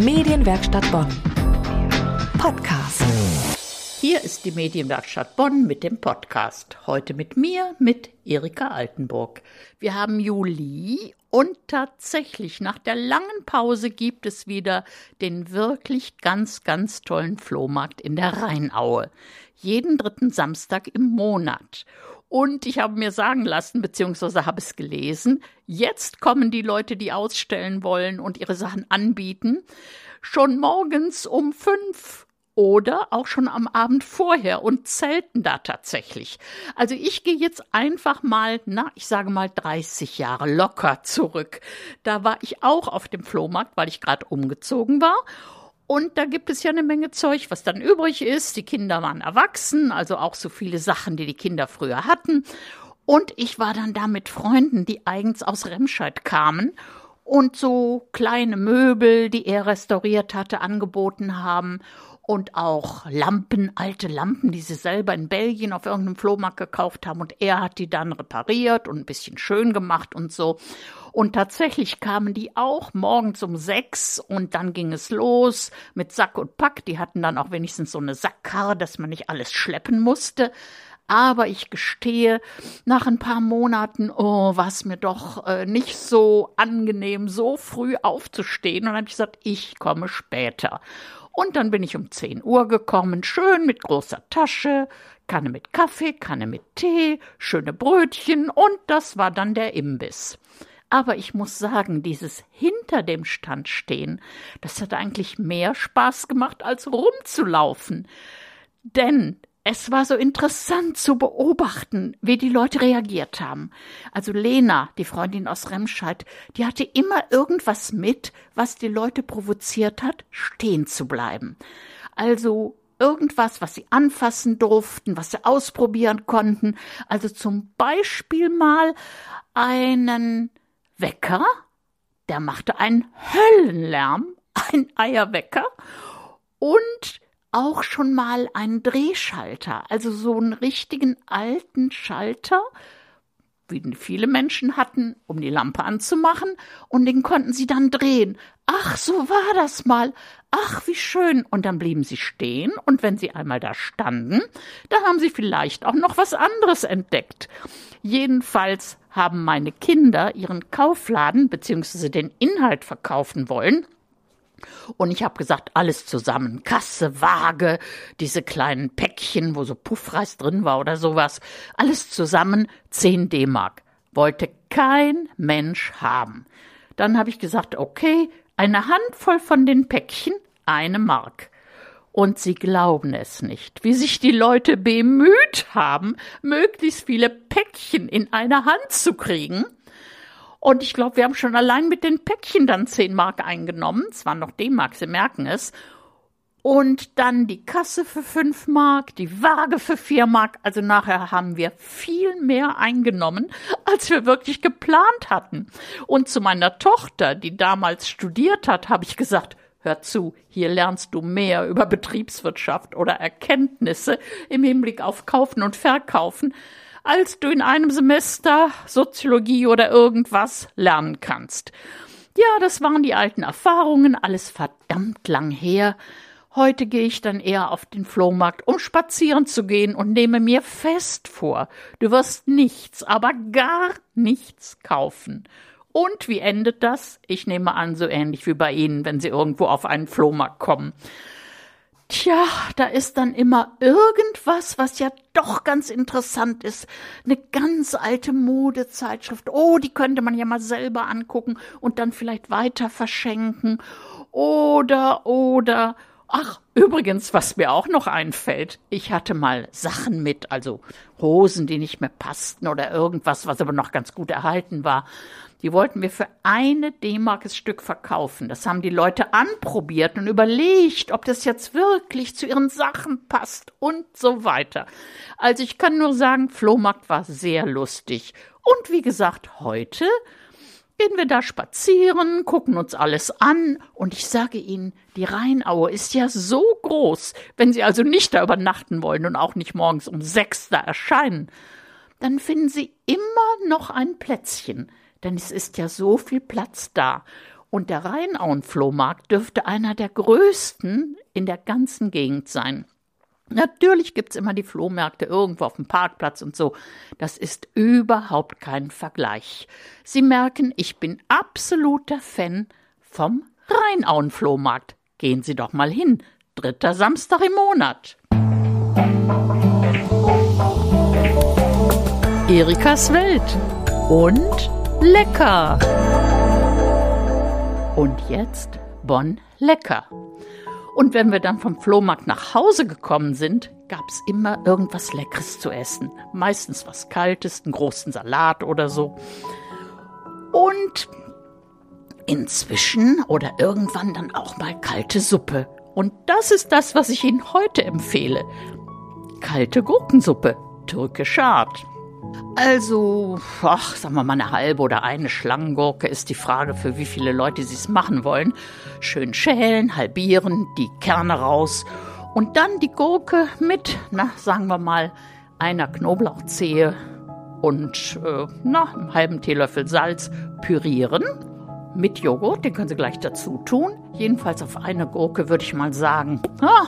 Medienwerkstatt Bonn. Podcast. Hier ist die Medienwerkstatt Bonn mit dem Podcast. Heute mit mir, mit Erika Altenburg. Wir haben Juli und tatsächlich nach der langen Pause gibt es wieder den wirklich ganz, ganz tollen Flohmarkt in der Rheinaue. Jeden dritten Samstag im Monat. Und ich habe mir sagen lassen, beziehungsweise habe es gelesen, jetzt kommen die Leute, die ausstellen wollen und ihre Sachen anbieten, schon morgens um fünf oder auch schon am Abend vorher und zelten da tatsächlich. Also ich gehe jetzt einfach mal, na, ich sage mal 30 Jahre locker zurück. Da war ich auch auf dem Flohmarkt, weil ich gerade umgezogen war und da gibt es ja eine Menge Zeug, was dann übrig ist. Die Kinder waren erwachsen, also auch so viele Sachen, die die Kinder früher hatten. Und ich war dann da mit Freunden, die eigens aus Remscheid kamen und so kleine Möbel, die er restauriert hatte, angeboten haben und auch Lampen, alte Lampen, die sie selber in Belgien auf irgendeinem Flohmarkt gekauft haben und er hat die dann repariert und ein bisschen schön gemacht und so. Und tatsächlich kamen die auch morgens um sechs und dann ging es los mit Sack und Pack. Die hatten dann auch wenigstens so eine Sackkarre, dass man nicht alles schleppen musste. Aber ich gestehe, nach ein paar Monaten, oh, war es mir doch äh, nicht so angenehm, so früh aufzustehen. Und dann habe ich gesagt, ich komme später. Und dann bin ich um 10 Uhr gekommen, schön mit großer Tasche, Kanne mit Kaffee, Kanne mit Tee, schöne Brötchen und das war dann der Imbiss. Aber ich muss sagen, dieses hinter dem Stand stehen, das hat eigentlich mehr Spaß gemacht, als rumzulaufen. Denn es war so interessant zu beobachten, wie die Leute reagiert haben. Also Lena, die Freundin aus Remscheid, die hatte immer irgendwas mit, was die Leute provoziert hat, stehen zu bleiben. Also irgendwas, was sie anfassen durften, was sie ausprobieren konnten. Also zum Beispiel mal einen Wecker, der machte einen Höllenlärm, ein Eierwecker und auch schon mal einen Drehschalter, also so einen richtigen alten Schalter, wie viele Menschen hatten, um die Lampe anzumachen, und den konnten sie dann drehen. Ach, so war das mal. Ach, wie schön. Und dann blieben sie stehen, und wenn sie einmal da standen, da haben sie vielleicht auch noch was anderes entdeckt. Jedenfalls haben meine Kinder ihren Kaufladen bzw. den Inhalt verkaufen wollen, und ich habe gesagt, alles zusammen. Kasse, Waage, diese kleinen Päckchen, wo so Puffreis drin war oder sowas. Alles zusammen 10 D-Mark. Wollte kein Mensch haben. Dann habe ich gesagt, okay, eine Handvoll von den Päckchen, eine Mark. Und Sie glauben es nicht, wie sich die Leute bemüht haben, möglichst viele Päckchen in einer Hand zu kriegen. Und ich glaube, wir haben schon allein mit den Päckchen dann 10 Mark eingenommen. Es waren noch D-Mark, Sie merken es. Und dann die Kasse für 5 Mark, die Waage für 4 Mark. Also nachher haben wir viel mehr eingenommen, als wir wirklich geplant hatten. Und zu meiner Tochter, die damals studiert hat, habe ich gesagt, Hör zu, hier lernst du mehr über Betriebswirtschaft oder Erkenntnisse im Hinblick auf Kaufen und Verkaufen, als du in einem Semester Soziologie oder irgendwas lernen kannst. Ja, das waren die alten Erfahrungen, alles verdammt lang her. Heute gehe ich dann eher auf den Flohmarkt, um spazieren zu gehen und nehme mir fest vor, du wirst nichts, aber gar nichts kaufen. Und wie endet das? Ich nehme an, so ähnlich wie bei Ihnen, wenn Sie irgendwo auf einen Flohmarkt kommen. Tja, da ist dann immer irgendwas, was ja doch ganz interessant ist. Eine ganz alte Modezeitschrift. Oh, die könnte man ja mal selber angucken und dann vielleicht weiter verschenken. Oder, oder, ach, übrigens, was mir auch noch einfällt. Ich hatte mal Sachen mit, also Hosen, die nicht mehr passten oder irgendwas, was aber noch ganz gut erhalten war. Die wollten wir für eine D-Mark das Stück verkaufen. Das haben die Leute anprobiert und überlegt, ob das jetzt wirklich zu ihren Sachen passt und so weiter. Also ich kann nur sagen, Flohmarkt war sehr lustig. Und wie gesagt, heute gehen wir da spazieren, gucken uns alles an und ich sage Ihnen, die Rheinaue ist ja so groß. Wenn Sie also nicht da übernachten wollen und auch nicht morgens um sechs da erscheinen, dann finden Sie immer noch ein Plätzchen denn es ist ja so viel Platz da. Und der Rheinauenflohmarkt dürfte einer der größten in der ganzen Gegend sein. Natürlich gibt's immer die Flohmärkte irgendwo auf dem Parkplatz und so. Das ist überhaupt kein Vergleich. Sie merken, ich bin absoluter Fan vom Rheinauenflohmarkt. Gehen Sie doch mal hin. Dritter Samstag im Monat. Erikas Welt. Und lecker. Und jetzt Bonn lecker. Und wenn wir dann vom Flohmarkt nach Hause gekommen sind, gab es immer irgendwas Leckeres zu essen. Meistens was Kaltes, einen großen Salat oder so. Und inzwischen oder irgendwann dann auch mal kalte Suppe. Und das ist das, was ich Ihnen heute empfehle. Kalte Gurkensuppe, türkisch Art. Also, ach, sagen wir mal eine halbe oder eine Schlangengurke ist die Frage, für wie viele Leute Sie es machen wollen. Schön schälen, halbieren, die Kerne raus und dann die Gurke mit, na, sagen wir mal, einer Knoblauchzehe und äh, na, einem halben Teelöffel Salz pürieren. Mit Joghurt, den können Sie gleich dazu tun. Jedenfalls auf eine Gurke würde ich mal sagen, ah,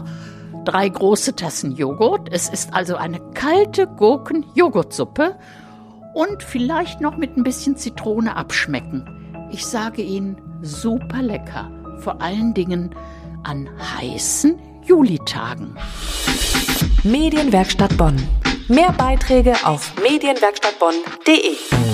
drei große Tassen Joghurt. Es ist also eine kalte Gurken-Joghurtsuppe und vielleicht noch mit ein bisschen Zitrone abschmecken. Ich sage Ihnen, super lecker. Vor allen Dingen an heißen Julitagen. Medienwerkstatt Bonn. Mehr Beiträge auf medienwerkstattbonn.de.